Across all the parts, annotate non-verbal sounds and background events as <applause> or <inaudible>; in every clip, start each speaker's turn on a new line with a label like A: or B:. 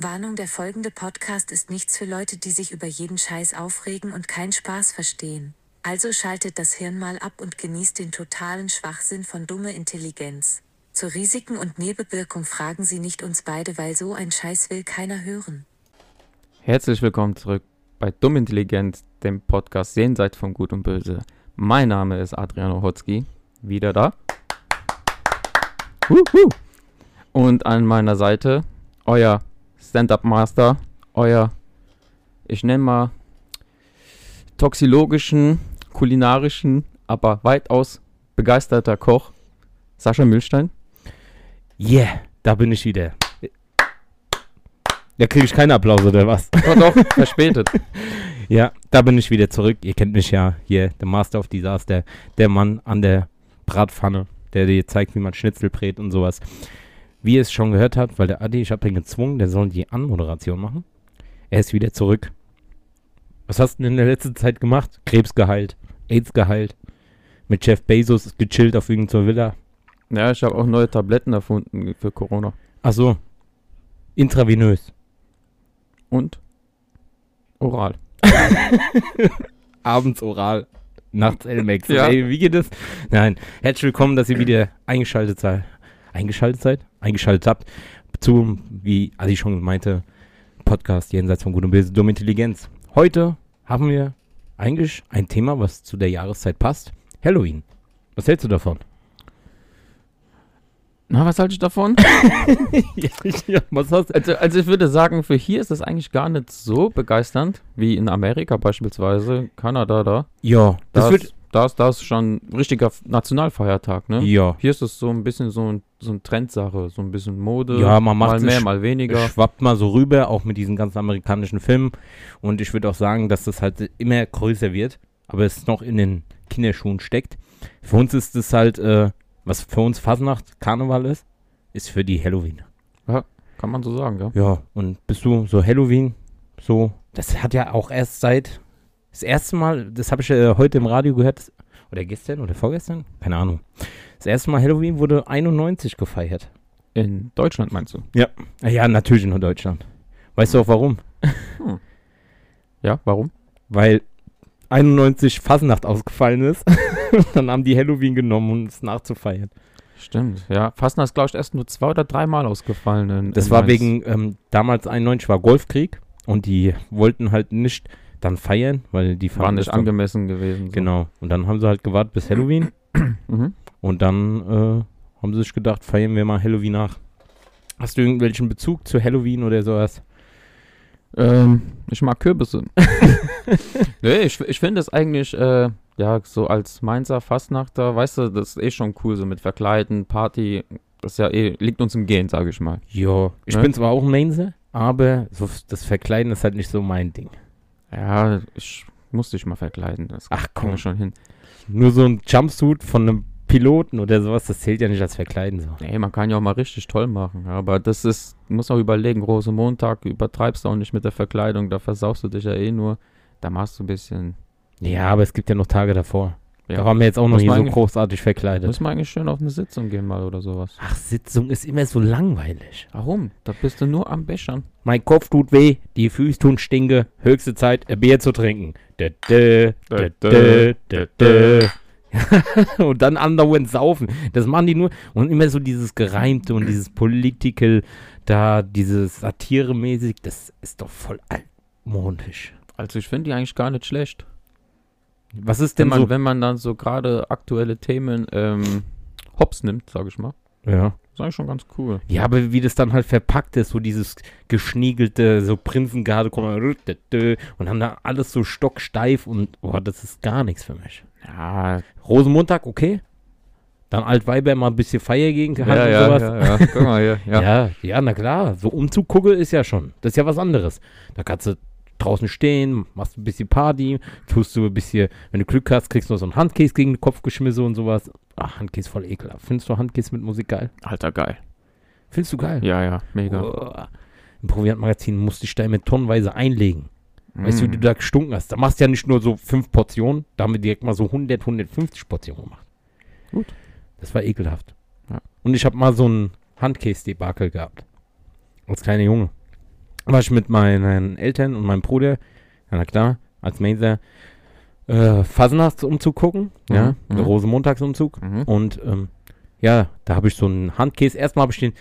A: Warnung, der folgende Podcast ist nichts für Leute, die sich über jeden Scheiß aufregen und keinen Spaß verstehen. Also schaltet das Hirn mal ab und genießt den totalen Schwachsinn von dumme Intelligenz. Zu Risiken und Nebenwirkung fragen Sie nicht uns beide, weil so ein Scheiß will keiner hören.
B: Herzlich willkommen zurück bei Dumm Intelligenz, dem Podcast Jenseits von Gut und Böse. Mein Name ist Adriano Hotzki, wieder da. Wuhu. Und an meiner Seite euer Stand-Up-Master, euer, ich nenne mal, toxologischen, kulinarischen, aber weitaus begeisterter Koch, Sascha Mühlstein.
C: Yeah, da bin ich wieder. Da kriege ich keinen Applaus oder was? <laughs>
B: Doch, doch, verspätet. <laughs>
C: Ja, da bin ich wieder zurück. Ihr kennt mich ja hier, der Master of Disaster, der Mann an der Bratpfanne, der dir zeigt, wie man Schnitzel brät und sowas. Wie ihr es schon gehört habt, weil der Adi, ich habe ihn gezwungen, der soll die Anmoderation machen. Er ist wieder zurück. Was hast du denn in der letzten Zeit gemacht? Krebs geheilt, AIDS geheilt, mit Jeff Bezos gechillt auf irgendeiner Villa.
B: Ja, ich habe auch neue Tabletten erfunden für Corona.
C: Ach so, intravenös.
B: Und oral. <laughs>
C: Abends oral, nachts Elmex.
B: Ja.
C: Ey, wie geht es? Nein, herzlich willkommen, dass ihr wieder eingeschaltet seid. Eingeschaltet seid? Eingeschaltet habt zu, wie Adi schon meinte, Podcast Jenseits von Gut und Böse, Dumme Intelligenz. Heute haben wir eigentlich ein Thema, was zu der Jahreszeit passt. Halloween. Was hältst du davon?
B: Na, was halte ich davon? <laughs> <laughs>
C: ja, was hast
B: Also, also ich würde sagen, für hier ist das eigentlich gar nicht so begeisternd, wie in Amerika beispielsweise, Kanada da.
C: Ja, das
B: Da
C: wird.
B: ist, da ist, da ist schon ein richtiger Nationalfeiertag, ne?
C: Ja.
B: Hier ist es so ein bisschen so, ein, so eine Trendsache, so ein bisschen Mode.
C: Ja, man macht
B: mal mehr, mal weniger.
C: schwappt mal so rüber, auch mit diesen ganzen amerikanischen Filmen. Und ich würde auch sagen, dass das halt immer größer wird, aber es noch in den Kinderschuhen steckt. Für uns ist es halt, äh, was für uns Fasnacht Karneval ist, ist für die Halloween.
B: Kann man so sagen, ja.
C: Ja, und bist du so Halloween, so, das hat ja auch erst seit, das erste Mal, das habe ich äh, heute im Radio gehört, oder gestern oder vorgestern, keine Ahnung. Das erste Mal Halloween wurde 91 gefeiert.
B: In Deutschland meinst du?
C: Ah Ja, natürlich in Deutschland. Weißt du auch warum?
B: Ja, warum?
C: weil 91 Fasnacht ausgefallen ist. <laughs> dann haben die Halloween genommen, um es nachzufeiern.
B: Stimmt, ja. Fastnacht ist, glaube ich, erst nur zwei oder dreimal ausgefallen. In,
C: Das
B: in
C: war
B: Mainz.
C: wegen, ähm, damals 91 war Golfkrieg und die wollten halt nicht dann feiern, weil die
B: War
C: fanden
B: nicht angemessen gewesen. So.
C: Genau. Und dann haben sie halt gewartet bis Halloween <clears throat>
B: Mhm.
C: Und dann äh, haben sie sich gedacht, feiern wir mal Halloween nach. Hast du irgendwelchen Bezug zu Halloween oder sowas?
B: Ähm, ich mag Kürbisse. <laughs> <laughs> nee, ich, ich finde es eigentlich, äh, ja, so als Mainzer Fastnachter, weißt du, das ist eh schon cool, so mit Verkleiden, Party. Das ja eh, liegt uns im Gehen, sage ich mal.
C: Ja. Ich
B: Ne?
C: bin zwar auch ein Mainzer, aber so, das Verkleiden ist halt nicht so mein Ding.
B: Ja, ich muss dich mal verkleiden. Das
C: Ach komm.
B: schon hin.
C: Nur so ein Jumpsuit von einem Piloten oder sowas, das zählt ja nicht als Verkleiden so.
B: Nee, man kann ja auch mal richtig toll machen. Aber das ist, muss auch überlegen, große Montag, übertreibst du auch nicht mit der Verkleidung, da versaust du dich ja eh nur. Da machst du ein bisschen.
C: Ja, aber es gibt ja noch Tage davor.
B: Ja.
C: Da waren wir jetzt auch noch nie so großartig verkleidet.
B: Muss man eigentlich schön auf eine Sitzung gehen mal oder sowas.
C: Ach, Sitzung ist immer so langweilig.
B: Warum? Da bist du nur am Bechern.
C: Mein Kopf tut weh, die Füße tun stinke, höchste Zeit, ein Bier zu trinken. Dö, dö, dö, dö, dö, dö. <laughs> und dann andauernd saufen. Das machen die nur. Und immer so dieses Gereimte und dieses Political, da dieses Satire-mäßig, das ist doch voll altmodisch.
B: Also ich finde die eigentlich gar nicht schlecht.
C: Was ist
B: Wenn
C: denn
B: man,
C: so?
B: wenn man dann so gerade aktuelle Themen ähm, hops nimmt, sage ich mal.
C: Ja.
B: ist eigentlich schon ganz cool.
C: Ja, aber wie das dann halt verpackt ist, so dieses geschniegelte, so Prinzengarde kommen und haben da alles so stocksteif und boah, das ist gar nichts für mich.
B: Ja,
C: Rosenmontag, okay. Dann Altweiber mal ein bisschen Feier gegen
B: ja, ja,
C: und sowas.
B: ja, ja. Guck mal hier. Ja. <laughs>
C: Ja. ja, na klar. So umzugucke ist ja schon. Das ist ja was anderes. Da kannst du draußen stehen, machst ein bisschen Party, tust du ein bisschen, wenn du Glück hast, kriegst du noch so ein Handkäse gegen den Kopf geschmissen und sowas. Ach, Handkäse voll ekelhaft. Findest du Handkäse mit Musik geil?
B: Alter, geil.
C: Findest du geil?
B: Ja, ja, mega.
C: Uah. Im Proviantmagazin musste ich da immer tonnenweise einlegen. Weißt du, wie
B: Mm.
C: du da gestunken hast? Da machst du ja nicht nur so fünf Portionen, da haben wir direkt mal so 100, 150 Portionen gemacht.
B: Gut.
C: Das war ekelhaft.
B: Ja.
C: Und ich habe mal so ein Handkäse-Debakel gehabt. Als kleiner Junge. war ich mit meinen Eltern und meinem Bruder, ja na klar, als Mainzer, äh, Fasnachtsumzug gucken, ja,
B: Mhm,
C: der
B: mhm.
C: Rosenmontagsumzug.
B: Mhm.
C: Und ähm, ja, da habe ich so einen Handkäse. Erstmal habe ich den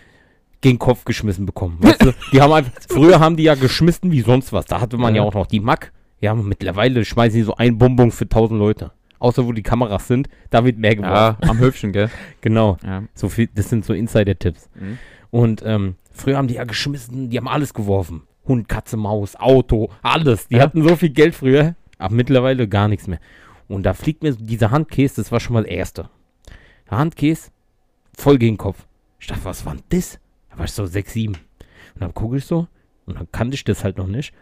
C: gegen Kopf geschmissen bekommen. Weißt du? Die haben einfach, <laughs> früher haben die ja geschmissen wie sonst was. Da hatte man ja,
B: Ja.
C: auch noch die Mack. Ja, mittlerweile schmeißen die so ein Bonbon für 1000 Leute. Außer wo die Kameras sind, da wird mehr geworfen.
B: Ja, am Hübschen, gell? <laughs>
C: Genau.
B: Ja.
C: So viel, das sind so Insider-Tipps.
B: Mhm.
C: Und ähm, früher haben die ja geschmissen, die haben alles geworfen. Hund, Katze, Maus, Auto, alles. Die
B: Ja.
C: hatten so viel Geld früher, aber mittlerweile gar nichts mehr. Und da fliegt mir dieser Handkäse, das war schon mal das Erste. Der Handkäse, voll gegen den Kopf. Ich dachte, was war denn das? War ich so 6, 7. Und dann gucke ich so und dann kannte ich das halt noch nicht.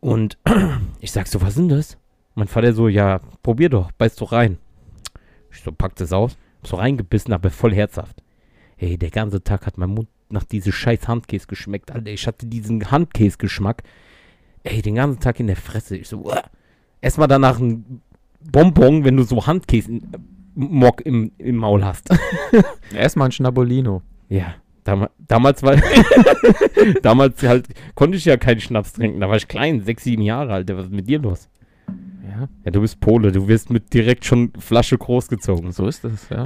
C: Und <clears throat> ich sag so, was denn das? Mein Vater so, ja, probier doch, beiß doch rein. Ich so, pack das aus, so reingebissen, aber voll herzhaft. Ey, der ganze Tag hat mein Mund nach diesem scheiß Handkäse geschmeckt. Alter, ich hatte diesen Handkäse-Geschmack. Ey, den ganzen Tag in der Fresse. Ich so, uah. erstmal danach ein Bonbon, wenn du so Handkäse in, äh, im, im Maul hast. <laughs>
B: Erstmal ein Schnabolino.
C: Ja, dam damals war, <laughs> damals halt, konnte ich ja keinen Schnaps trinken. Da war ich klein, sechs, sieben Jahre alt. Was ist mit dir los?
B: Ja,
C: Ja, du bist Pole, du wirst mit direkt schon Flasche großgezogen.
B: so ist es, ja.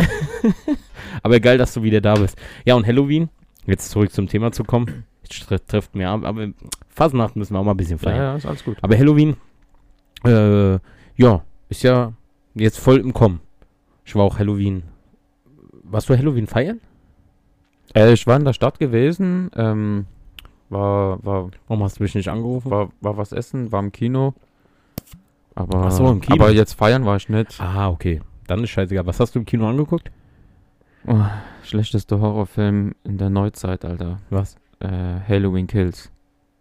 B: <laughs>
C: Aber geil, dass du wieder da bist. Ja, und Halloween, jetzt zurück zum Thema zu kommen. Jetzt trifft mir ab, aber Fasnacht müssen wir auch mal ein bisschen
B: ja,
C: feiern.
B: ja, ist alles gut.
C: Aber Halloween, äh, ja, ist ja jetzt voll im Kommen. Ich war auch Halloween. Warst du Halloween feiern?
B: Äh, ich war in der Stadt gewesen, ähm, war, war,
C: Warum hast du mich nicht angerufen?
B: war, war was essen, war im Kino. Aber,
C: Ach so, im Kino.
B: aber jetzt feiern war ich nicht.
C: Ah, okay. Dann ist scheißegal. Was hast du im Kino angeguckt?
B: Oh, schlechteste Horrorfilm in der Neuzeit, Alter.
C: Was?
B: Äh, Halloween Kills.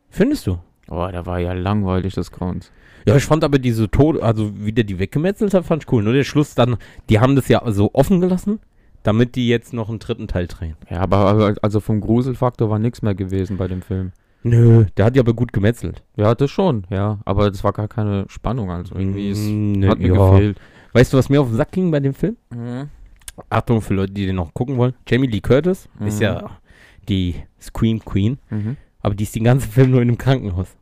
C: Findest du?
B: Oh, der war ja langweilig, das Grund.
C: Ja, ich fand aber diese Tod, also wie der die weggemetzelt hat, fand ich cool. Nur der Schluss dann, die haben das ja so offen gelassen, damit die jetzt noch einen dritten Teil drehen.
B: Ja, aber aber also vom Gruselfaktor war nichts mehr gewesen bei dem Film.
C: Nö, der hat ja aber gut gemetzelt.
B: Ja, das schon, ja. Aber das war gar keine Spannung, also irgendwie ist,
C: Mm,
B: hat mir
C: ja.
B: gefehlt.
C: Weißt du, was mir auf den Sack ging bei dem Film? Achtung für Leute, die den noch gucken wollen. Jamie Lee Curtis ist
B: Mhm.
C: ja die Scream Queen,
B: Mhm.
C: aber die ist den ganzen Film nur in einem Krankenhaus.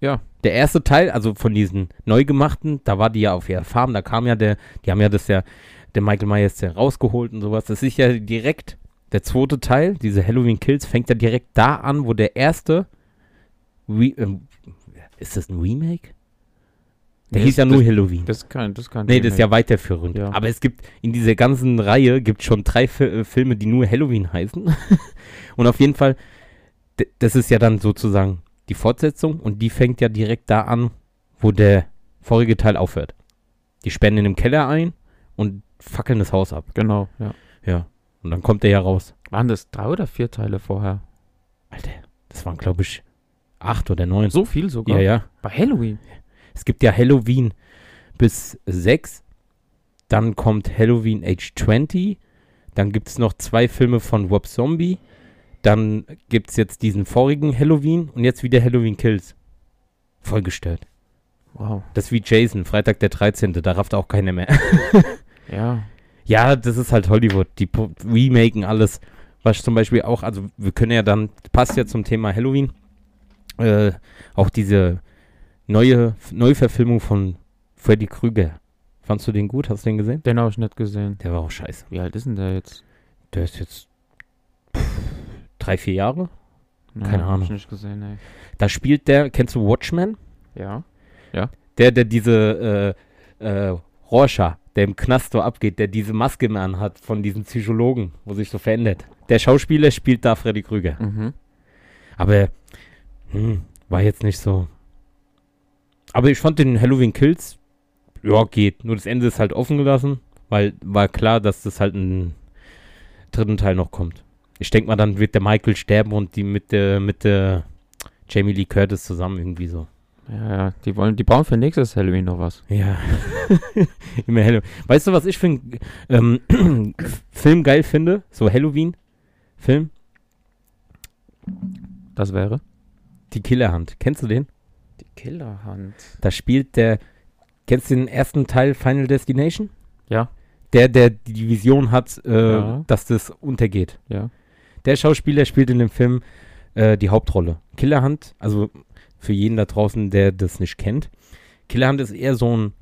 B: Ja.
C: Der erste Teil, also von diesen neu gemachten, da war die ja auf ihrer Farm, da kam ja der, die haben ja das ja, der Michael Myers ja rausgeholt und sowas. Das ist ja direkt, der zweite Teil, diese Halloween Kills, fängt ja direkt da an, wo der erste, Re ähm, ist das ein Remake? Der
B: Nee,
C: hieß ja
B: das-
C: nur Halloween.
B: Das kann, das kann.
C: Nee, das ist ja weiterführend.
B: Ja.
C: Aber es gibt in dieser ganzen Reihe gibt schon drei Fi äh, Filme, die nur Halloween heißen. <laughs> und auf jeden Fall, das ist ja dann sozusagen die Fortsetzung und die fängt ja direkt da an, wo der vorige Teil aufhört. Die sperren in dem Keller ein und fackeln das Haus ab.
B: Genau, ja.
C: Ja. Und dann kommt er ja raus.
B: Waren das drei oder vier Teile vorher?
C: Alter, das waren, glaube ich, acht oder neun.
B: So viel sogar?
C: ja, ja.
B: Bei Halloween?
C: Es gibt ja Halloween bis 6. Dann kommt Halloween Age 20. Dann gibt es noch zwei Filme von Rob Zombie. Dann gibt es jetzt diesen vorigen Halloween und jetzt wieder Halloween Kills. Voll gestört.
B: Wow.
C: Das ist wie Jason, Freitag der 13. Da rafft auch keiner mehr. <laughs>
B: Ja.
C: ja, das ist halt Hollywood. Die remaken alles. Was zum Beispiel auch, also wir können ja dann, passt ja zum Thema Halloween, äh, auch diese neue Neuverfilmung von Freddy Krüger. Fandst du den gut? Hast du den gesehen?
B: Den habe ich nicht gesehen.
C: Der war auch scheiße.
B: Wie alt ist denn der jetzt?
C: Der ist jetzt pff, drei, vier Jahre.
B: Ja,
C: Keine
B: hab
C: Ahnung.
B: Ich nicht gesehen, ey.
C: Da spielt der, kennst du Watchmen?
B: Ja.
C: Der, der diese äh, äh, Rorschach, der im Knast so abgeht, der diese Maske immer anhat von diesem Psychologen, wo sich so verändert. Der Schauspieler spielt da Freddy Krüger.
B: Mhm.
C: Aber hm, war jetzt nicht so. Aber ich fand den Halloween Kills, ja, geht. Nur das Ende ist halt offen gelassen, weil war klar, dass das halt einen dritten Teil noch kommt. Ich denke mal, dann wird der Michael sterben und die mit der, mit der Jamie Lee Curtis zusammen irgendwie so.
B: Ja, ja. Die wollen, die brauchen für nächstes Halloween noch was.
C: Ja. <laughs> Immer Halloween. Weißt du, was ich für einen ähm, <clears throat> Film geil finde? So Halloween-Film?
B: Das wäre?
C: Die Killerhand. Kennst du den?
B: Die Killerhand.
C: Da spielt der. Kennst du den ersten Teil Final Destination?
B: Ja.
C: Der, der die Vision hat, äh,
B: Ja.
C: dass das untergeht.
B: Ja.
C: Der Schauspieler spielt in dem Film äh, die Hauptrolle. Killerhand, also für jeden da draußen, der das nicht kennt, Killerhand ist eher so ein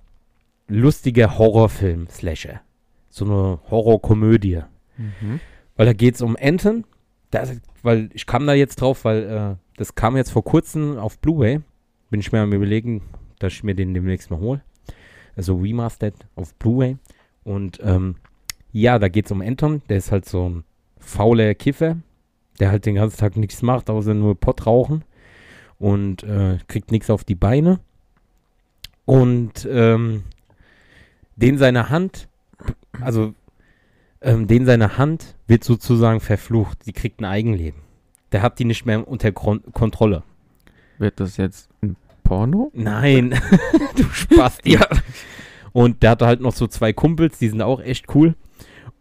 C: lustiger Horrorfilm, Slasher. So eine Horrorkomödie.
B: Mhm.
C: Weil da geht es um Enten. Da, weil ich kam da jetzt drauf, weil äh, das kam jetzt vor kurzem auf Blu-ray. Bin ich mir am überlegen, dass ich mir den demnächst mal hole. Also remastered auf Blu-ray. Und ähm, ja, da geht es um Anton. Der ist halt so ein fauler Kiffer, der halt den ganzen Tag nichts macht, außer nur Pott rauchen. Und äh, kriegt nichts auf die Beine. Und ähm, den seine Hand, also ähm, den seine Hand wird sozusagen verflucht. Sie kriegt ein Eigenleben. Der hat die nicht mehr unter Kron Kontrolle.
B: Wird das jetzt ein Porno?
C: Nein, <laughs> du Spaß. ja. Und der hatte halt noch so zwei Kumpels, die sind auch echt cool.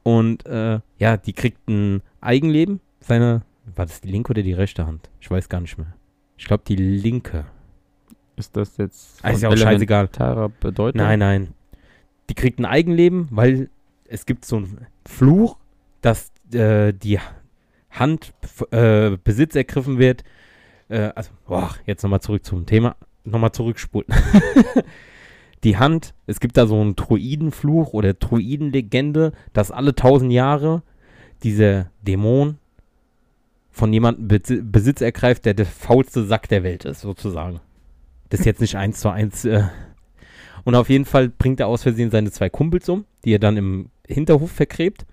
C: Und äh, ja, die kriegt ein Eigenleben. Seine, war das die linke oder die rechte Hand? Ich weiß gar nicht mehr. Ich glaube die linke.
B: Ist das jetzt
C: Ah, ist ja auch scheißegal.
B: Bedeutung?
C: Nein, nein. Die kriegt ein Eigenleben, weil es gibt so einen Fluch, dass äh, die Hand äh, Besitz ergriffen wird. Äh, also, boah, jetzt nochmal zurück zum Thema. Nochmal zurückspulen. <laughs> die Hand, es gibt da so einen Druidenfluch oder Druidenlegende, dass alle tausend Jahre dieser Dämon von jemandem Besi- Besitz ergreift, der der faulste Sack der Welt ist, sozusagen. Das ist jetzt nicht eins zu eins. Äh. Und auf jeden Fall bringt er aus Versehen seine zwei Kumpels um, die er dann im Hinterhof vergräbt.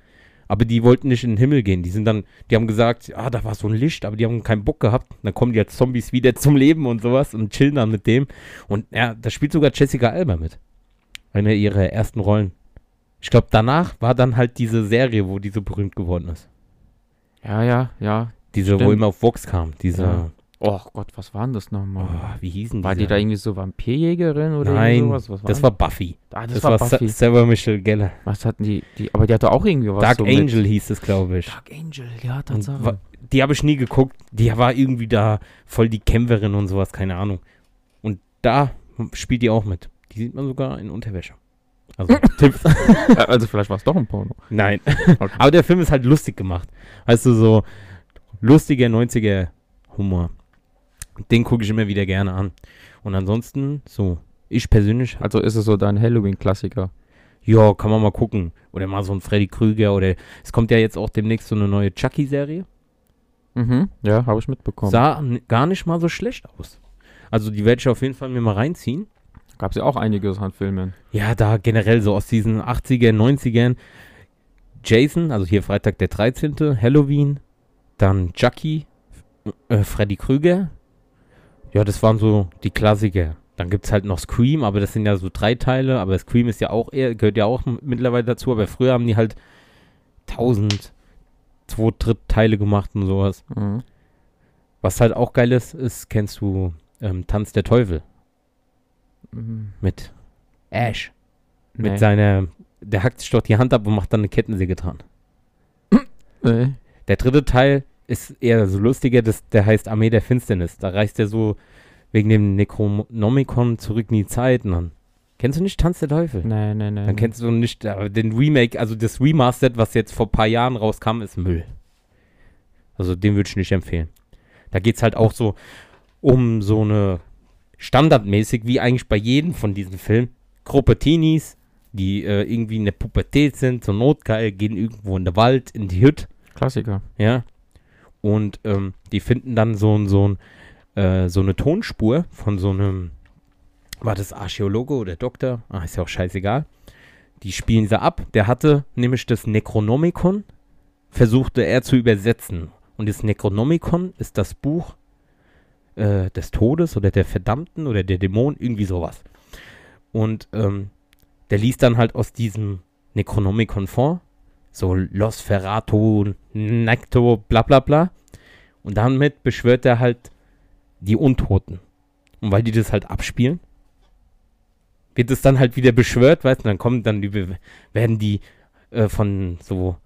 C: Aber die wollten nicht in den Himmel gehen. Die sind dann, die haben gesagt, ah, da war so ein Licht, aber die haben keinen Bock gehabt. Dann kommen die als Zombies wieder zum Leben und sowas und chillen dann mit dem. Und ja, da spielt sogar Jessica Alba mit. Eine ihrer ersten Rollen. Ich glaube, danach war dann halt diese Serie, wo die so berühmt geworden ist.
B: Ja, ja, ja.
C: Diese, wo
B: Stimmt.
C: immer auf Vox kam. Diese,
B: Ja. Oh Gott, was war denn das nochmal?
C: oh, wie hießen die?
B: war die da irgendwie so Vampirjägerin oder
C: Nein,
B: sowas? Was
C: das war Buffy.
B: Ah,
C: Das,
B: das,
C: war,
B: war
C: Sa
B: Buffy.
C: Sarah Michelle Gellar.
B: Was hatten die, die? Aber die hatte auch irgendwie was
C: Dark
B: so mit-
C: Angel hieß es, glaube ich.
B: Dark Angel, ja, Tatsache.
C: die habe ich nie geguckt. Die war irgendwie da voll die Kämpferin und sowas, keine Ahnung. Und da spielt die auch mit. Die sieht man sogar in Unterwäsche. Also <laughs> Tipps.
B: Äh, also vielleicht war es doch ein Porno.
C: Nein.
B: Okay.
C: Aber der Film ist halt lustig gemacht. Weißt du, so lustiger 90er Humor. Den gucke ich immer wieder gerne an. Und ansonsten, so, ich persönlich,
B: Also ist es so dein Halloween-Klassiker.
C: ja, kann man mal gucken. Oder mal so ein Freddy Krüger oder es kommt ja jetzt auch demnächst so eine neue Chucky-Serie.
B: Mhm. Ja, habe ich mitbekommen.
C: Sah gar nicht mal so schlecht aus. Also die werde ich auf jeden Fall mir mal reinziehen.
B: Gab es ja auch einiges an Filmen.
C: Ja, da generell so aus diesen 80ern, 90ern. Jason, also hier Freitag der 13., Halloween, dann Chucky, äh, Freddy Krüger. Ja, das waren so die Klassiker. Dann gibt es halt noch Scream, aber das sind ja so drei Teile. Aber Scream ist ja auch eher, gehört ja auch mittlerweile dazu. Aber früher haben die halt tausend, zwei Drittteile gemacht und sowas.
B: Mhm.
C: Was halt auch geil ist, ist, kennst du ähm, Tanz der Teufel
B: Mhm.
C: mit Ash. Mit
B: Nee.
C: seiner, der hackt sich doch die Hand ab und macht dann eine Kettensäge dran.
B: Nee.
C: Der dritte Teil ist eher so lustiger, das, der heißt Armee der Finsternis. Da reist er so wegen dem Necronomicon zurück in die Zeit dann. Kennst du nicht Tanz der Teufel?
B: Nee, nee, nee.
C: Dann kennst du nicht äh, den Remake, also das Remastered, was jetzt vor ein paar Jahren rauskam, ist Müll. Also den würde ich nicht empfehlen. Da geht es halt auch so um so eine standardmäßig, wie eigentlich bei jedem von diesen Filmen, Gruppe Teenies, die äh, irgendwie in der Pubertät sind, so notgeil, gehen irgendwo in den Wald, in die Hütte,
B: Klassiker.
C: ja. Und ähm, die finden dann so, so, äh, so eine Tonspur von so einem, war das Archäologe oder Doktor? Ah, ist ja auch scheißegal. Die spielen sie ab. Der hatte nämlich das Necronomicon, versuchte er zu übersetzen. Und das Necronomicon ist das Buch äh, des Todes oder der Verdammten oder der Dämonen, irgendwie sowas. Und ähm, der liest dann halt aus diesem Necronomicon vor. So Los Ferrato, Necto, bla bla bla. Und damit beschwört er halt die Untoten. Und weil die das halt abspielen, wird es dann halt wieder beschwört, weißt du, dann kommen dann die, werden die äh, von so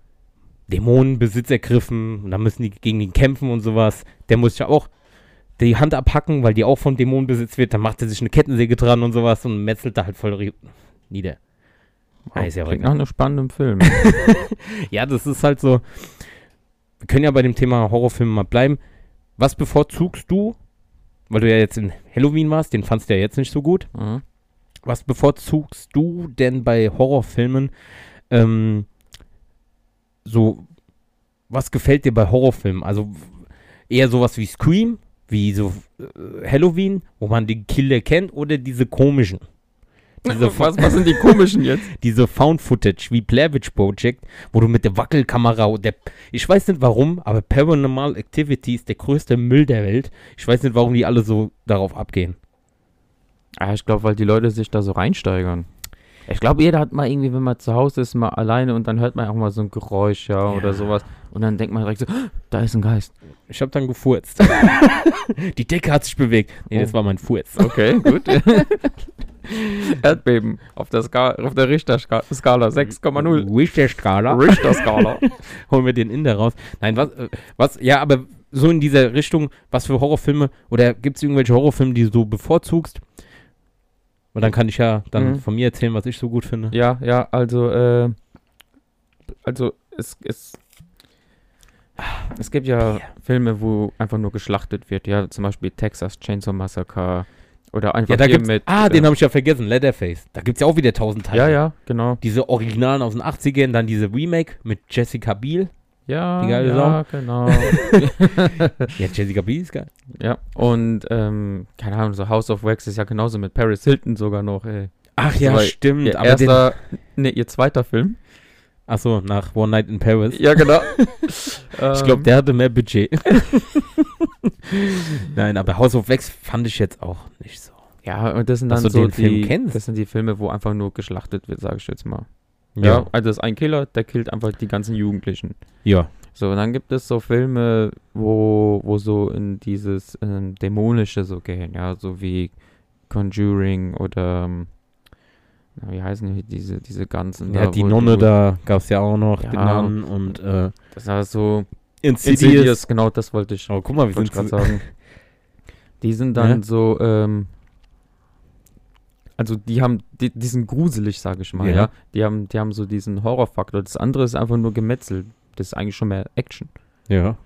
C: Dämonenbesitz ergriffen und dann müssen die gegen ihn kämpfen und sowas. Der muss ja auch die Hand abhacken, weil die auch vom Dämonenbesitz wird, dann macht er sich eine Kettensäge dran und sowas und metzelt da halt voll nieder. Ah, ist ja
B: Klingt
C: egal.
B: nach einem <laughs> spannenden Film.
C: Ja, das ist halt so. Wir können ja bei dem Thema Horrorfilme mal bleiben. was bevorzugst du, weil du ja jetzt in Halloween warst, den fandst du ja jetzt nicht so gut.
B: Mhm.
C: Was bevorzugst du denn bei Horrorfilmen? Ähm, so, was gefällt dir bei Horrorfilmen? Also eher sowas wie Scream, wie so äh, Halloween, wo man den Killer kennt, oder diese komischen?
B: Was, was sind die komischen jetzt? <laughs>
C: diese Found Footage wie Blair Witch Project, wo du mit der Wackelkamera und der, ich weiß nicht warum, aber Paranormal Activity ist der größte Müll der Welt. Ich weiß nicht, warum die alle so darauf abgehen.
B: Ah, ich glaube, weil die Leute sich da so reinsteigern. Ich glaube, jeder hat mal irgendwie, wenn man zu Hause ist, mal alleine und dann hört man auch mal so ein Geräusch, ja,
C: Ja.
B: oder sowas. Und dann denkt man direkt so, "Ah, da ist ein Geist.
C: Ich habe dann gefurzt. <laughs> die Decke hat sich bewegt. Nee, das
B: Oh.
C: war mein Furz.
B: Okay, gut. <laughs> <laughs> Erdbeben auf der, Ska auf der Richter-Skala 6,0.
C: Richter-Skala.
B: Richter-Skala. <laughs>
C: Holen wir den Inder raus. Nein, was, äh, was, ja, aber so in dieser Richtung, was für Horrorfilme, oder gibt es irgendwelche Horrorfilme, die du bevorzugst? Und dann kann ich ja dann
B: Mhm.
C: von mir erzählen, was ich so gut finde.
B: Ja, ja, also, äh, also es, es, es gibt ja Filme, wo einfach nur geschlachtet wird, ja, zum Beispiel Texas Chainsaw Massacre oder einfach
C: Ja, da
B: hier mit,
C: ah,
B: äh,
C: den habe ich ja vergessen, Leatherface. Da gibt es ja auch wieder tausend Teile.
B: ja, ja, genau,
C: Diese Originalen aus den 80ern, dann diese Remake mit Jessica Biel.
B: ja,
C: Die geile
B: ja, genau, <laughs>
C: Ja, Jessica Biel ist geil.
B: ja, und, ähm, keine Ahnung, so House of Wax ist ja genauso mit Paris Hilton sogar noch, ey.
C: Ach ja, stimmt.
B: Ihr
C: Aber den,
B: erster, ne, ihr zweiter Film.
C: Achso, nach One Night in Paris.
B: Ja, genau. <laughs>
C: Ich glaube, der hatte mehr Budget. <laughs> Nein, aber House of Wax fand ich jetzt auch nicht so.
B: Ja, und das sind
C: Dass
B: dann
C: du
B: so
C: den Film
B: die,
C: kennst.
B: das sind die Filme, wo einfach nur geschlachtet wird, sage ich jetzt mal. Ja. also das ist ein Killer, der killt einfach die ganzen Jugendlichen.
C: Ja.
B: So, und dann gibt es so Filme, wo, wo so in dieses ähm, Dämonische so gehen, ja, so wie Conjuring oder ähm, na, wie heißen die, diese, diese ganzen.
C: Ja,
B: da,
C: die Nonne
B: wo,
C: da gab es ja auch noch,
B: Ja.
C: den Namen und äh,
B: Das war so
C: Insidious.
B: Insidious, genau, das wollte ich,
C: Oh, guck mal, wir
B: wollte
C: sind
B: gerade sagen. Die sind dann
C: Ja.
B: so, ähm, also die haben, die, die sind gruselig, sage ich mal,
C: Ja.
B: ja. Die haben, die haben so diesen Horrorfaktor. Das andere ist einfach nur Gemetzel. Das ist eigentlich schon mehr Action.
C: Ja.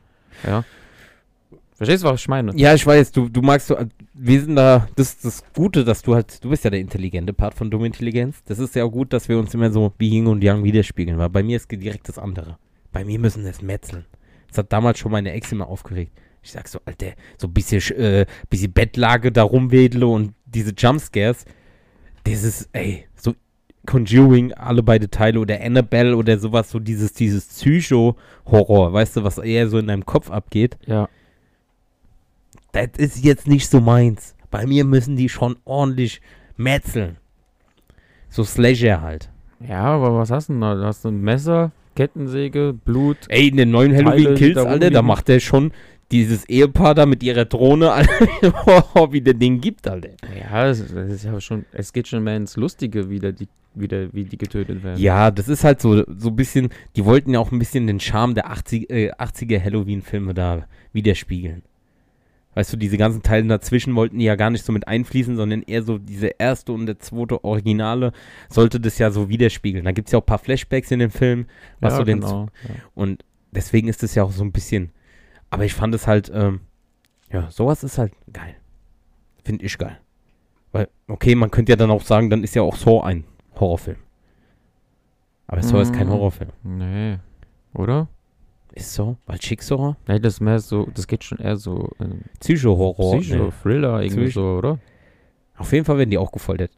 B: Verstehst du, was ich meine?
C: Ja, ich weiß, du, du magst so, wir sind da, das ist das Gute, dass du halt, du bist ja der intelligente Part von Dumme Intelligenz. Das ist ja auch gut, dass wir uns immer so wie Yin und Yang widerspiegeln, weil bei mir ist direkt das andere. Bei mir müssen es metzeln. Das hat damals schon meine Ex immer aufgeregt. Ich sag so, Alter, so ein bisschen, sch- äh, bisschen Bettlage da rumwedle und diese Jumpscares. Das ist, ey, so Conjuring, alle beide Teile oder Annabelle oder sowas, so dieses, dieses Psycho-Horror, weißt du, was eher so in deinem Kopf abgeht
B: Ja.
C: Das ist jetzt nicht so meins. Bei mir müssen die schon ordentlich metzeln. So Slasher halt.
B: Ja, aber was hast du denn da? Du hast ein Messer, Kettensäge, Blut.
C: Ey, in den neuen Halloween Kills,
B: da
C: Alter, da macht der schon dieses Ehepaar da mit ihrer Drohne, <laughs> Alter, <laughs> wie der Ding gibt, Alter.
B: Ja, es, es ist ja schon, es geht schon mehr ins Lustige, wie, der, die, wie, der, wie die getötet werden.
C: Ja, das ist halt so, so ein bisschen, die wollten ja auch ein bisschen den Charme der 80, äh, 80er Halloween-Filme da widerspiegeln. Weißt du, diese ganzen Teile dazwischen wollten die ja gar nicht so mit einfließen, sondern eher so diese erste und der zweite Originale sollte das ja so widerspiegeln. Da gibt es ja auch ein paar Flashbacks in dem Film, was
B: ja,
C: so den
B: genau. Ja.
C: Und deswegen ist es ja auch so ein bisschen. Aber ich fand es halt, ähm, ja, sowas ist halt geil. Finde ich geil. Weil, okay, man könnte ja dann auch sagen, dann ist ja auch Saw ein Horrorfilm. Aber Saw ist kein
B: Mm.
C: Horrorfilm.
B: Nee. Oder?
C: Ist Saw? Weil Schick-Saw?
B: Nee, das ist mehr so, das geht schon eher so in
C: Psycho-Horror.
B: Psycho,
C: Nee.
B: Thriller, irgendwie
C: Psycho.
B: so, oder?
C: Auf jeden Fall werden die auch gefoltert.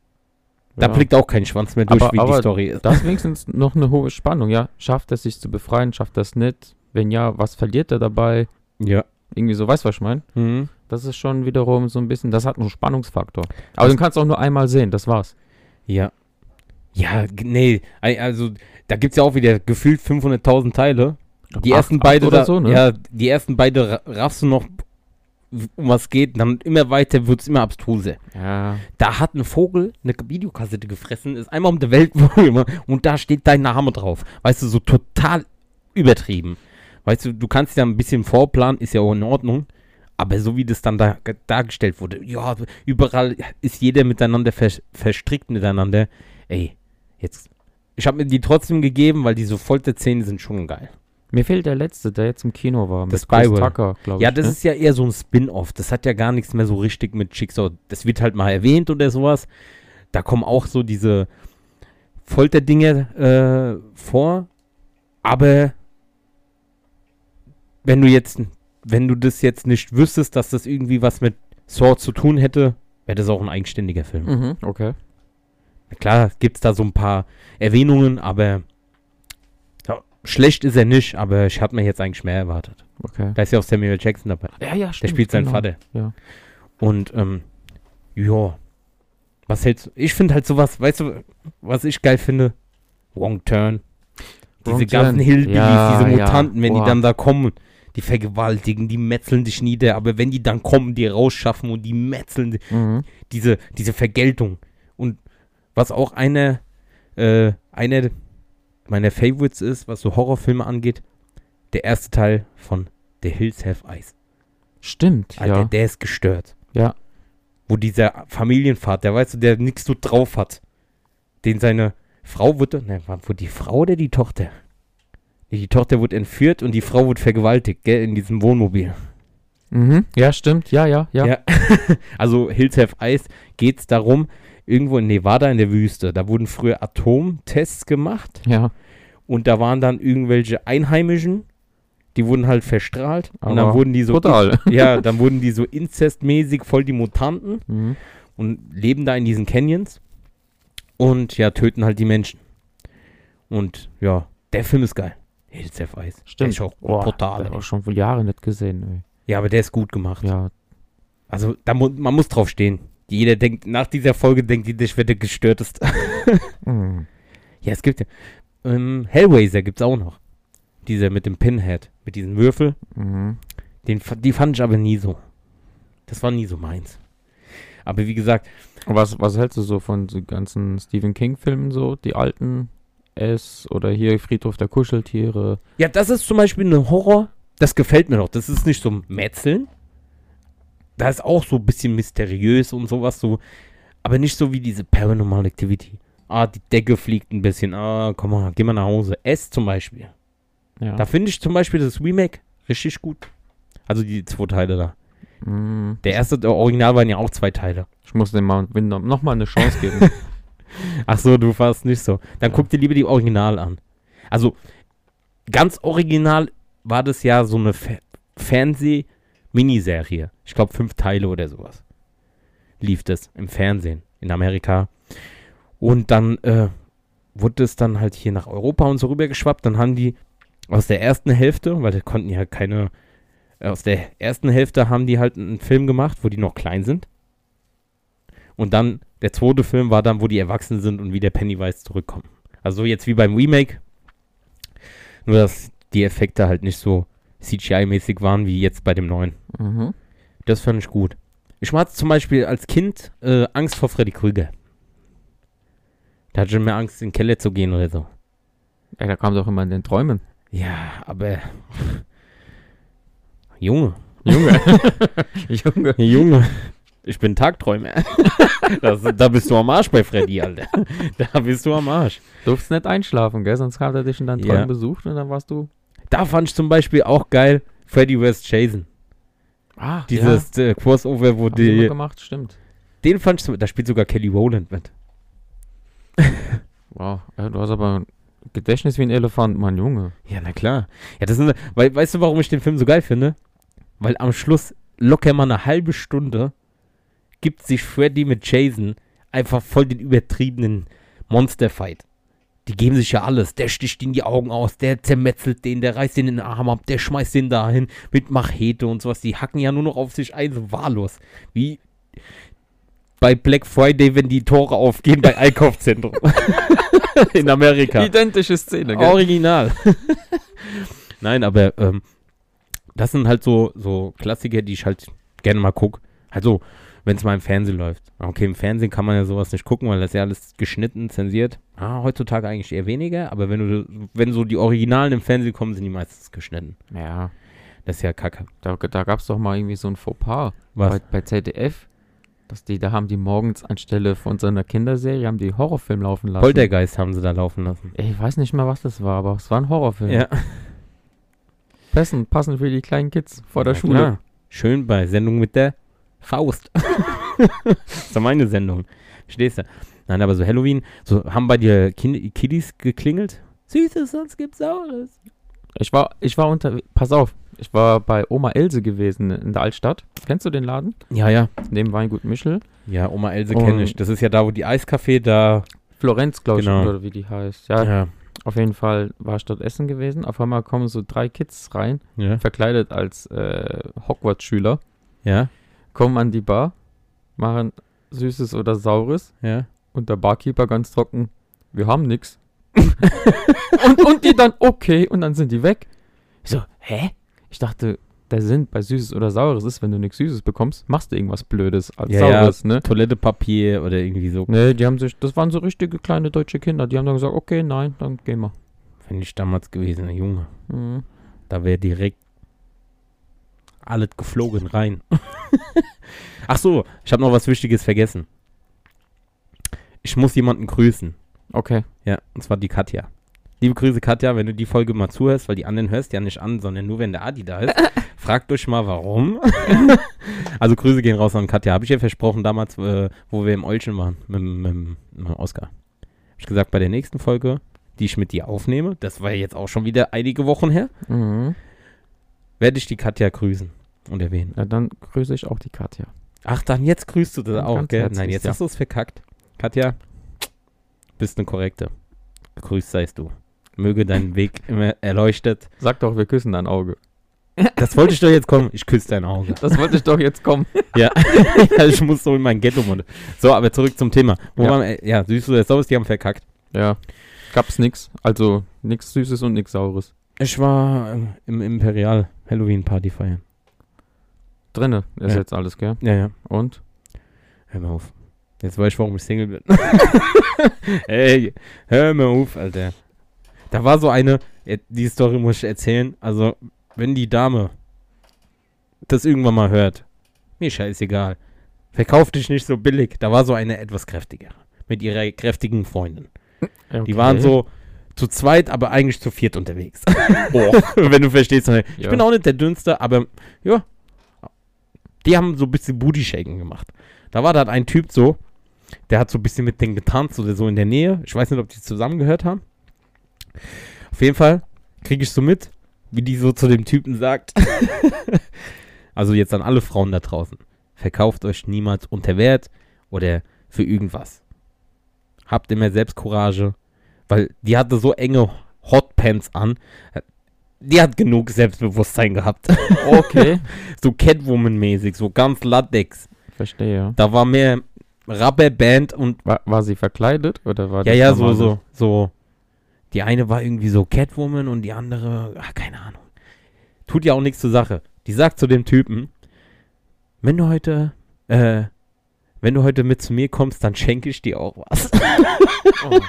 C: Da
B: Ja.
C: blickt auch kein Schwanz mehr durch,
B: Aber-
C: wie die
B: aber
C: Story ist.
B: Da ist wenigstens noch eine hohe Spannung, ja. Schafft er sich zu befreien, schafft er es nicht? Wenn ja, was verliert er dabei?
C: Ja.
B: Irgendwie so, weißt du, was ich meine?
C: Mhm.
B: Das ist schon wiederum so ein bisschen, das hat einen Spannungsfaktor. Aber
C: Das-
B: den kannst du auch nur einmal sehen, das war's.
C: Ja. Ja, nee, also da gibt es ja auch wieder gefühlt 500.000 Teile. Die
B: Acht-
C: ersten beide,
B: oder
C: da,
B: so, ne?
C: ja, die ersten beide ra- raffst du noch, um was geht, dann immer weiter wird es immer abstruser.
B: Ja.
C: Da hat ein Vogel eine Videokassette gefressen, ist einmal um die Welt <laughs> und da steht dein Name drauf. Weißt du, so total übertrieben. Weißt du, du kannst ja ein bisschen vorplanen, ist ja auch in Ordnung. Aber so wie das dann da ge- dargestellt wurde, ja, überall ist jeder miteinander vers verstrickt miteinander. Ey, jetzt. Ich habe mir die trotzdem gegeben, weil diese Folterszenen sind schon geil.
B: Mir fehlt der letzte, der jetzt im Kino war.
C: Das
B: mit Chris. Tucker, glaube
C: Ja,
B: ich.
C: das
B: ne?
C: ist ja eher so ein Spin-off. Das hat ja gar nichts mehr so richtig mit Schicksal. Das wird halt mal erwähnt oder sowas. Da kommen auch so diese Folterdinge äh, vor. Aber wenn du jetzt, wenn du das jetzt nicht wüsstest, dass das irgendwie was mit Saw zu tun hätte, wäre das auch ein eigenständiger Film.
B: Mhm, okay.
C: Klar gibt es da so ein paar Erwähnungen, aber ja, schlecht ist er nicht, aber ich hatte mir jetzt eigentlich mehr erwartet.
B: Okay.
C: Da ist ja auch Samuel Jackson dabei.
B: Ja, ja,
C: Der
B: stimmt.
C: spielt seinen
B: genau.
C: Vater.
B: Ja.
C: Und, ähm, ja. Was hältst du? Ich finde halt sowas, weißt du, was ich geil finde? Wrong Turn. Diese
B: Wrong
C: ganzen
B: Turn.
C: Hillbillies,
B: Ja,
C: diese
B: ja.
C: Mutanten, wenn
B: Boah.
C: die dann da kommen, die vergewaltigen, die metzeln dich nieder, aber wenn die dann kommen, die rausschaffen und die metzeln,
B: Mhm.
C: diese, diese Vergeltung. Und was auch eine, äh, einer meiner Favorites ist, was so Horrorfilme angeht, der erste Teil von The Hills Have Eyes.
B: Stimmt,
C: Alter,
B: ja.
C: der ist gestört.
B: Ja.
C: Wo dieser Familienvater, weißt du, der nichts so drauf hat, den seine Frau wurde, ne, war die Frau oder die Tochter? Die Tochter wurde entführt und die Frau wurde vergewaltigt, gell, in diesem Wohnmobil.
B: Mhm. Ja, stimmt. Ja, ja, ja.
C: Ja. <laughs> also Hills Have Ice geht es darum, irgendwo in Nevada in der Wüste, da wurden früher Atomtests gemacht
B: Ja.
C: und da waren dann irgendwelche Einheimischen, die wurden halt verstrahlt und dann
B: Aber
C: wurden die so
B: Total.
C: ja, dann wurden die so inzestmäßig voll die Mutanten <laughs>
B: Mhm.
C: und leben da in diesen Canyons und ja, töten halt die Menschen. Und ja, der Film ist geil. Hills Have Ice. Der
B: Stimmt.
C: ist auch
B: Boah,
C: brutal.
B: Das
C: ey.
B: auch schon vor Jahren nicht gesehen,
C: Ja, aber der ist gut gemacht.
B: ey. Ja.
C: Also da mu man muss drauf stehen. Jeder denkt, nach dieser Folge denkt jeder, ich werde der gestörteste.
B: Mhm.
C: ja, es gibt ja. Ähm, Hellraiser gibt es auch noch. Dieser mit dem Pinhead, mit diesem Würfel.
B: Mhm.
C: Den, die fand ich aber nie so. Das war nie so meins. Aber wie gesagt,
B: Was, was hältst du so von den ganzen Stephen King-Filmen so? Die alten S oder hier Friedhof der Kuscheltiere?
C: ja, das ist zum Beispiel ein Horror. Das gefällt mir noch. Das ist nicht so ein Metzeln. Da ist auch so ein bisschen mysteriös und sowas so. Aber nicht so wie diese Paranormal Activity. Ah, die Decke fliegt ein bisschen. Ah, komm mal, geh mal nach Hause. S zum Beispiel.
B: Ja.
C: Da finde ich zum Beispiel das Remake richtig gut. Also die zwei Teile da.
B: Mhm.
C: Der erste, der Original waren ja auch zwei Teile.
B: Ich muss dem mal nochmal eine Chance geben. <laughs>
C: Ach so, du warst nicht so. Dann
B: Ja.
C: guck dir lieber die Original an. Also, ganz original war das ja so eine Fe Fernseh-Miniserie. Ich glaube, fünf Teile oder sowas. Lief das im Fernsehen in Amerika. Und dann äh, wurde es dann halt hier nach Europa und so rübergeschwappt. Dann haben die aus der ersten Hälfte, weil die konnten ja keine. äh, Aus der ersten Hälfte haben die halt einen Film gemacht, wo die noch klein sind. Und dann der zweite Film war dann, wo die erwachsen sind und wieder Pennywise zurückkommen. Also so jetzt wie beim Remake. Nur, dass die Effekte halt nicht so CGI-mäßig waren wie jetzt bei dem neuen.
B: mhm.
C: Das fand ich gut. Ich hatte zum Beispiel als Kind äh, Angst vor Freddy Krüger. Da hatte ich mehr Angst, in den Keller zu gehen oder so.
B: Ey, da kam doch immer in den Träumen.
C: Ja, aber. Junge.
B: Junge. <laughs> Junge.
C: Junge. Ich bin Tagträumer. <laughs> das, da bist du am Arsch bei Freddy, Alter. Da bist du am Arsch.
B: Durftest nicht einschlafen, gell? Sonst hat er dich in deinen
C: Ja.
B: Träumen besucht und dann warst du.
C: Da fand ich zum Beispiel auch geil Freddy vs. Jason.
B: Ah,
C: Dieses äh, Crossover, wo
B: ja, haben
C: die.
B: gemacht, stimmt.
C: Den fand ich zum, Da spielt sogar Kelly Rowland mit. <laughs>
B: Wow, ja, du hast aber ein Gedächtnis wie ein Elefant, Mann, Junge.
C: Ja, na klar. Ja, das ist, weil, weißt du, warum ich den Film so geil finde? Weil am Schluss locker mal eine halbe Stunde gibt sich Freddy mit Jason einfach voll den übertriebenen Monsterfight. Die geben sich ja alles. Der sticht in die Augen aus, der zermetzelt den, der reißt den in den Arm ab, der schmeißt den dahin mit Machete und sowas. Die hacken ja nur noch auf sich ein, so wahllos. Wie bei Black Friday, wenn die Tore aufgehen bei Einkaufszentrum. <laughs> in Amerika.
B: Identische Szene, gell?
C: Original. <laughs> Nein, aber ähm, das sind halt so, so Klassiker, die ich halt gerne mal gucke. Also, wenn es mal im Fernsehen läuft. Okay, im Fernsehen kann man ja sowas nicht gucken, weil das ist ja alles geschnitten, zensiert. Ah, heutzutage eigentlich eher weniger, aber wenn du, wenn so die Originalen im Fernsehen kommen, sind die meistens geschnitten.
B: Ja,
C: Das ist ja kacke.
B: da, da gab es doch mal irgendwie so ein Fauxpas
C: Was?
B: bei, bei ZDF. Dass die, da haben die morgens anstelle von so einer Kinderserie, haben die Horrorfilm laufen lassen.
C: Poltergeist haben sie da laufen lassen.
B: Ich weiß nicht mehr, was das war, aber es war ein Horrorfilm. Passen, passen für die kleinen Kids vor der
C: Ja,
B: Schule.
C: klar. Schön bei Sendung mit der Faust. <laughs> das ist doch meine Sendung. Stehst du? Nein, aber so Halloween, so haben bei dir kind Kiddies geklingelt? Süßes, sonst gibt's Saures.
B: Ich war, ich war unter, pass auf, ich war bei Oma Else gewesen in der Altstadt. Kennst du den Laden?
C: Ja, ja.
B: Neben Weingut Michel.
C: Ja, Oma Else kenne ich. Das ist ja da, wo die Eiscafé da.
B: Florenz, glaube ich,
C: Genau.
B: oder wie die heißt. Ja,
C: Ja.
B: auf jeden Fall war ich dort essen gewesen. Auf einmal kommen so drei Kids rein,
C: Ja.
B: verkleidet als äh, Hogwarts-Schüler,
C: Ja.
B: Kommen an die Bar, machen Süßes oder Saures
C: Ja.
B: und der Barkeeper ganz trocken, wir haben nix. <laughs> und, und die dann, okay, und dann sind die weg. Ich so, hä? Ich dachte, der Sinn bei Süßes oder Saures ist, wenn du nichts Süßes bekommst, machst du irgendwas Blödes als
C: Ja, ja.
B: Saures, ne?
C: Toilettepapier oder irgendwie so.
B: Nee, die haben sich, das waren so richtige kleine deutsche Kinder, die haben dann gesagt, okay, nein, dann gehen wir.
C: Wenn ich damals gewesen, Junge.
B: Mhm.
C: Da wäre direkt alles geflogen rein. <laughs> Ach so, ich habe noch was Wichtiges vergessen. Ich muss jemanden grüßen.
B: Okay.
C: Ja, und zwar die Katja. Liebe Grüße, Katja, wenn du die Folge mal zuhörst, weil die anderen hörst ja nicht an, sondern nur wenn der Adi da ist. <laughs> fragt euch mal, warum. <laughs> also Grüße gehen raus an Katja. Habe ich ihr versprochen damals, äh, wo wir im Eulchen waren, mit, mit, mit, Oskar. Hab ich gesagt, bei der nächsten Folge, die ich mit dir aufnehme, das war jetzt auch schon wieder einige Wochen her,
B: Mhm.
C: Werde ich die Katja grüßen und erwähnen.
B: Ja, dann grüße ich auch die Katja.
C: Ach, dann jetzt grüßt du das
B: Ganz
C: auch, gell? Nein, jetzt
B: ja.
C: hast du es verkackt. Katja, bist eine korrekte. Grüßt seist du. Möge dein <laughs> Weg immer erleuchtet.
B: Sag doch, wir küssen dein Auge.
C: Das wollte ich doch jetzt kommen. Ich küsse dein Auge.
B: Das wollte ich doch jetzt kommen. <laughs>
C: Ja, <laughs> Ja, ich muss so in mein Ghetto. Mann. So, aber zurück zum Thema. Wo
B: Ja.
C: wir? Ja, süß oder saus, die haben verkackt.
B: Ja. Gab's nix. Also nix Süßes und nix Saures.
C: Ich war ähm, im Imperial Halloween Party feiern.
B: Drinne ist
C: Ja.
B: jetzt alles, gell?
C: Ja, ja.
B: Und?
C: Hör mal auf. Jetzt weiß ich, warum ich Single bin. <laughs> Ey, hör mal auf, Alter. Da war so eine, äh, die Story muss ich erzählen. Also, wenn die Dame das irgendwann mal hört, mir scheißegal. Verkauf dich nicht so billig. Da war so eine etwas kräftigere. Mit ihrer kräftigen Freundin. Die waren so zu zweit, aber eigentlich zu viert unterwegs. <laughs> wenn du verstehst. Ich
B: Ja.
C: bin auch nicht der Dünnste, aber ja. Die haben so ein bisschen Booty-Shaken gemacht. Da war da ein Typ so, der hat so ein bisschen mit denen getanzt oder so in der Nähe. Ich weiß nicht, ob die zusammengehört haben. Auf jeden Fall kriege ich so mit, wie die so zu dem Typen sagt. <laughs> also jetzt an alle Frauen da draußen. Verkauft euch niemals unter Wert oder für irgendwas. Habt immer Selbstcourage, weil die hatte so enge Hotpants an. Die hat genug Selbstbewusstsein gehabt. <laughs>
B: Okay.
C: so Catwoman-mäßig, so ganz Latex.
B: Verstehe.
C: Da war mehr Rubberband und
B: War, war sie verkleidet oder war
C: ja, ja, so, so, so. Die eine war irgendwie so Catwoman und die andere, ach, keine Ahnung. Tut ja auch nichts zur Sache. Die sagt zu dem Typen, wenn du heute, äh, wenn du heute mit zu mir kommst, dann schenke ich dir auch was. <laughs>
B: Oh.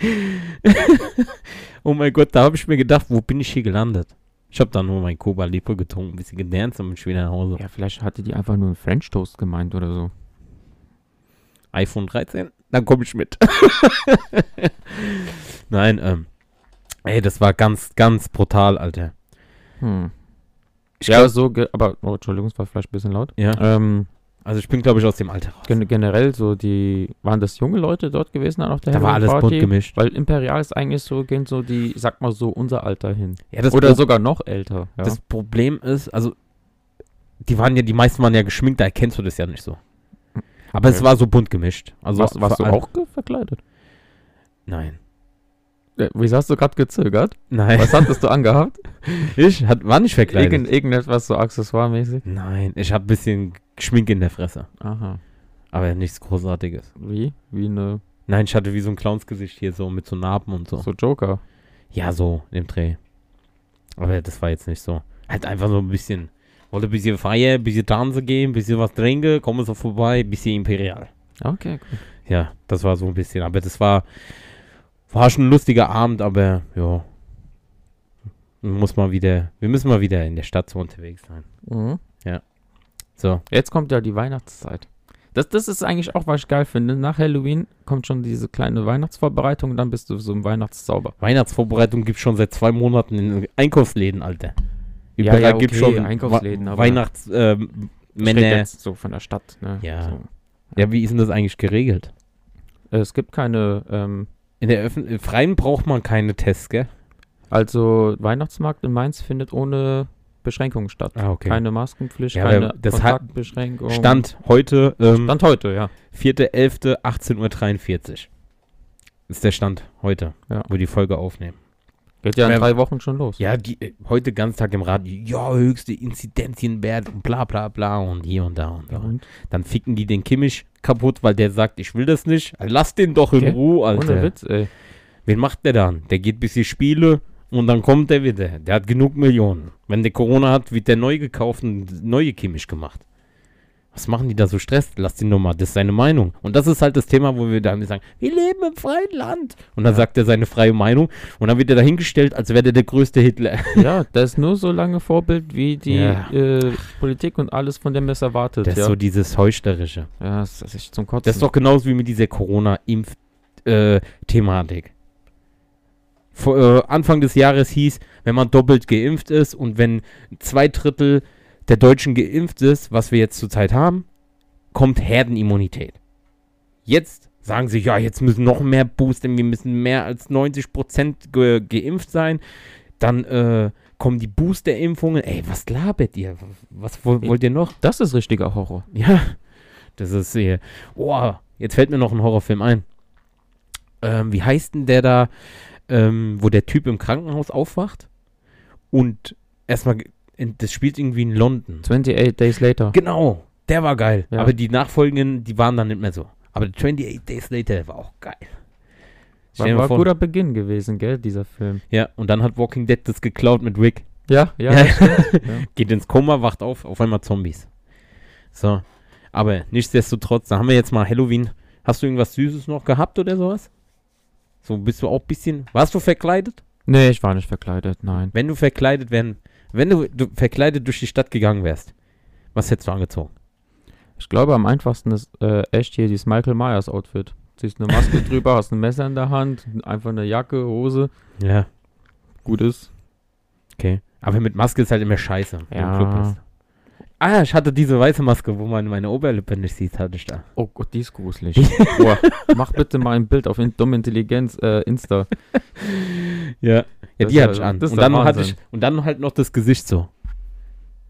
B: <laughs>
C: oh mein Gott, da habe ich mir gedacht, wo bin ich hier gelandet? Ich habe da nur mein Cuba Libre getrunken, ein bisschen gedanced und bin ich wieder nach Hause.
B: Ja, vielleicht hatte die einfach nur einen French Toast gemeint oder so.
C: iPhone 13, dann komme ich mit. <laughs> Nein, ähm, ey, das war ganz, ganz brutal, Alter.
B: Hm.
C: Ich
B: ja,
C: glaub-
B: so, aber, oh, Entschuldigung, es war vielleicht ein bisschen laut.
C: Ja,
B: Ähm,
C: also ich bin, glaube ich, aus dem Alter raus.
B: gen generell so die, waren das junge Leute dort gewesen dann auf der
C: Da war alles
B: Halloween-Party?
C: bunt gemischt.
B: Weil Imperial ist eigentlich so, gehen so die, sag mal so, unser Alter hin.
C: Ja, das
B: Oder
C: Pro-
B: sogar noch älter. Ja.
C: Das Problem ist, also, die waren ja, die meisten waren ja geschminkt, da erkennst du das ja nicht so. Aber es
B: Okay.
C: war so bunt gemischt. Also
B: warst, warst du auch verkleidet?
C: Nein.
B: Ja, Wieso hast du gerade gezögert?
C: Nein.
B: Was hattest du angehabt? <laughs>
C: Ich hat, war nicht verkleidet.
B: Irgend, irgendetwas so accessoiremäßig?
C: Nein, ich habe ein bisschen Schmink in der Fresse.
B: Aha.
C: Aber nichts Großartiges.
B: Wie? Wie eine,
C: Nein, ich hatte wie so ein Clownsgesicht hier, so mit so Narben und so.
B: so Joker.
C: Ja, so dem Dreh. Aber das war jetzt nicht so. Halt einfach so ein bisschen. Wollte ein bisschen feiern, ein bisschen tanzen gehen, ein bisschen was trinken, kommen so vorbei, ein bisschen imperial.
B: Okay, cool.
C: Ja, das war so ein bisschen. Aber das war, war schon ein lustiger Abend, aber ja. Muss mal wieder, wir müssen mal wieder in der Stadt so unterwegs sein.
B: Mhm.
C: So.
B: Jetzt kommt ja die Weihnachtszeit. Das, das ist eigentlich auch, was ich geil finde. Nach Halloween kommt schon diese kleine Weihnachtsvorbereitung und dann bist du so im Weihnachtszauber.
C: Weihnachtsvorbereitung gibt schon seit zwei Monaten in Einkaufsläden, Alter.
B: Ja,
C: Überall
B: ja,
C: gibt's
B: okay,
C: schon
B: Einkaufsläden,
C: Wa-
B: aber-
C: Weihnachts ähm,
B: so von der Stadt. Ne?
C: Ja.
B: So.
C: Ja, wie ist denn das eigentlich geregelt?
B: Äh, Es gibt keine, ähm,
C: In der Öffn im Freien braucht man keine Tests, gell?
B: also Weihnachtsmarkt in Mainz findet ohne Beschränkungen statt.
C: Ah, okay.
B: Keine Maskenpflicht,
C: Ja,
B: keine
C: das
B: Kontaktbeschränkung.
C: Stand heute, ähm,
B: Stand heute, ja.
C: 4.11.18.43 Uhr. Ist der Stand heute,
B: Ja.
C: wo die Folge aufnehmen.
B: Geht ja in drei Wochen schon los.
C: Ja, die, äh, heute ganz Tag im Radio, ja, höchste Inzidenzienwert und bla bla bla und hier und da und da.
B: Ja, und?
C: Dann ficken die den Kimmich kaputt, weil der sagt, ich will das nicht. Lass den doch in
B: Okay.
C: Ruhe, Alter.
B: Ohne Witz, ey.
C: Wen macht der dann? Der geht bis die Spiele und dann kommt der wieder. Der hat genug Millionen. Wenn der Corona hat, wird der neu gekauft und neue Kimmich gemacht. Was machen die da so Stress? Lass nur mal, das ist seine Meinung. Und das ist halt das Thema, wo wir dann sagen, wir leben im freien Land. Und dann
B: Ja.
C: sagt er seine freie Meinung und dann wird er dahingestellt, als wäre der der größte Hitler. <laughs>
B: Ja, der ist nur so lange Vorbild, wie die
C: Ja.
B: äh, Politik und alles von dem es erwartet.
C: Das ist
B: ja.
C: so dieses Heuchlerische.
B: ja, das ist zum Kotzen.
C: Das ist doch genauso wie mit dieser Corona-Impf-Thematik. Vor, äh, Anfang des Jahres hieß, wenn man doppelt geimpft ist und wenn zwei Drittel der Deutschen geimpft ist, was wir jetzt zurzeit haben, kommt Herdenimmunität. Jetzt sagen sie, ja, jetzt müssen noch mehr boostern, wir müssen mehr als 90% ge geimpft sein. Dann äh, kommen die Boosterimpfungen. Ey, was labert ihr? Was woll- wollt ihr noch?
B: das ist richtiger Horror. <laughs>
C: Ja, das ist hier. Oh, jetzt fällt mir noch ein Horrorfilm ein. Ähm, wie heißt denn der da, ähm, wo der Typ im Krankenhaus aufwacht und erstmal, in- das spielt irgendwie in London.
B: 28 Days Later.
C: Genau, der war geil.
B: Ja.
C: Aber die nachfolgenden, die waren dann nicht mehr so. Aber 28 Days Later, der war auch geil.
B: War, war ein guter Beginn gewesen, gell, dieser Film.
C: Ja, und dann hat Walking Dead das geklaut mit Rick.
B: Ja, ja.
C: Ja. <laughs>
B: ja.
C: Geht ins Koma, wacht auf, auf einmal Zombies. So. Aber nichtsdestotrotz, da haben wir jetzt mal Halloween. Hast du irgendwas Süßes noch gehabt oder sowas? So bist du auch ein bisschen. Warst du verkleidet?
B: Nee, ich war nicht verkleidet, nein.
C: Wenn du verkleidet werden, wenn du, du verkleidet durch die Stadt gegangen wärst, was hättest du angezogen?
B: Ich glaube, am einfachsten ist äh, echt hier dieses Michael Myers Outfit. Ziehst eine Maske <laughs> drüber, hast ein Messer in der Hand, einfach eine Jacke, Hose.
C: Ja,
B: Gut ist.
C: okay. Aber mit Maske ist halt immer scheiße, wenn du im Club bist. Ah, ich hatte diese weiße Maske, wo man meine Oberlippe nicht sieht, hatte ich da.
B: Oh Gott, die ist gruselig. <laughs> Boah, mach bitte mal ein Bild auf in dumme Intelligenz, äh, Insta. <laughs>
C: Ja, ja die hatte ich an. Und dann hatte ich und dann halt noch das Gesicht so.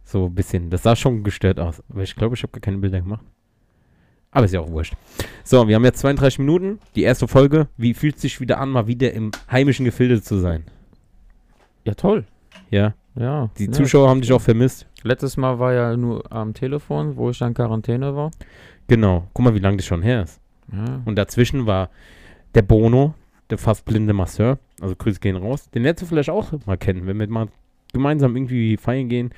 C: So ein bisschen. Das sah schon gestört aus. Aber ich glaube, ich habe gar keine Bilder gemacht. Aber ist ja auch wurscht. So, wir haben jetzt 32 Minuten. Die erste Folge. Wie fühlt es sich wieder an, mal wieder im heimischen Gefilde zu sein?
B: Ja, toll.
C: Ja.
B: Ja.
C: Die
B: ja.
C: Zuschauer haben dich auch vermisst.
B: Letztes Mal war ja nur am Telefon, wo ich dann Quarantäne war.
C: Genau. Guck mal, wie lange das schon her ist.
B: Ja.
C: Und dazwischen war der Bono, der fast blinde Masseur. Also Grüße gehen raus. Den lernst du vielleicht auch mal kennen, wenn wir mal gemeinsam irgendwie feiern gehen.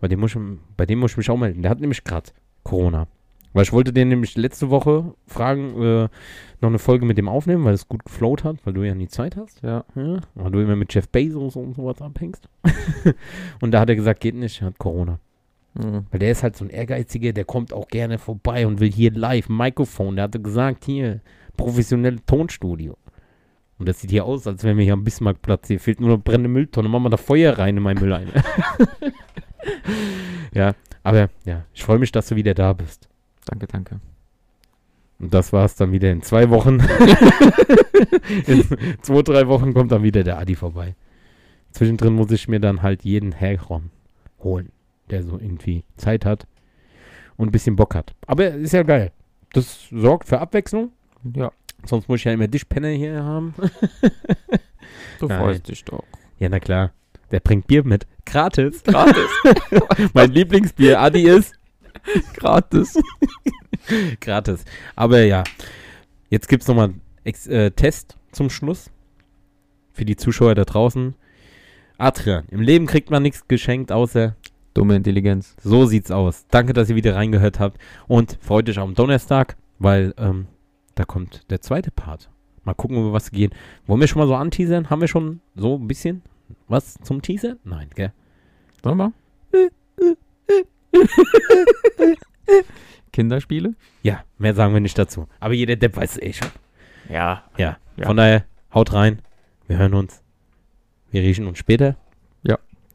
C: Bei dem muss ich, bei dem muss ich mich auch melden. Der hat nämlich gerade Corona. Weil ich wollte den nämlich letzte Woche fragen, äh, noch eine Folge mit dem aufnehmen, weil es gut geflowt hat, weil du ja nie Zeit hast.
B: ja.
C: Ja, weil du immer mit Jeff Bezos und sowas abhängst. <laughs> und da hat er gesagt, geht nicht, er hat Corona.
B: Mhm.
C: Weil der ist halt so ein Ehrgeiziger, der kommt auch gerne vorbei und will hier live Mikrofon. Der hatte gesagt, hier, professionelle Tonstudio. Und das sieht hier aus, als wären wir hier am Bismarckplatz. Hier fehlt nur eine brennende Mülltonne. Machen wir da Feuer rein in meinen Mülleimer. <laughs> ja, aber ja, ich freue mich, dass du wieder da bist.
B: Danke, danke.
C: Und das war's dann wieder in zwei Wochen. <laughs> in zwei, drei Wochen kommt dann wieder der Adi vorbei. Zwischendrin muss ich mir dann halt jeden Herron holen, der so irgendwie Zeit hat und ein bisschen Bock hat. Aber ist ja geil. Das sorgt für Abwechslung.
B: Ja,
C: Sonst muss ich ja immer Dischpenner hier haben. <laughs>
B: du
C: Nein.
B: freust dich doch.
C: Ja, na klar. Der bringt Bier mit. Gratis.
B: Gratis. <laughs>
C: mein Lieblingsbier, Adi, ist <laughs>
B: Gratis. <laughs>
C: gratis. Aber ja, jetzt gibt es nochmal einen Ex äh, Test zum Schluss. Für die Zuschauer da draußen. Adrian, im Leben kriegt man nichts geschenkt, außer
B: Dumme Intelligenz.
C: so sieht's aus. Danke, dass ihr wieder reingehört habt. Und freut euch am Donnerstag, weil ähm, da kommt der zweite Part. Mal gucken, über was gehen. Wollen wir schon mal so anteasern? Haben wir schon so ein bisschen was zum Teaser? Nein, gell?
B: Sollen wir? <laughs> Kinderspiele.
C: Ja, mehr sagen wir nicht dazu. Aber jeder Depp weiß es eh schon.
B: Ja.
C: Ja.
B: Ja.
C: Von daher, haut rein. Wir hören uns. Wir riechen uns später.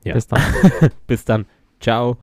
C: Ja.
B: Bis dann. <laughs>
C: Bis dann. Ciao.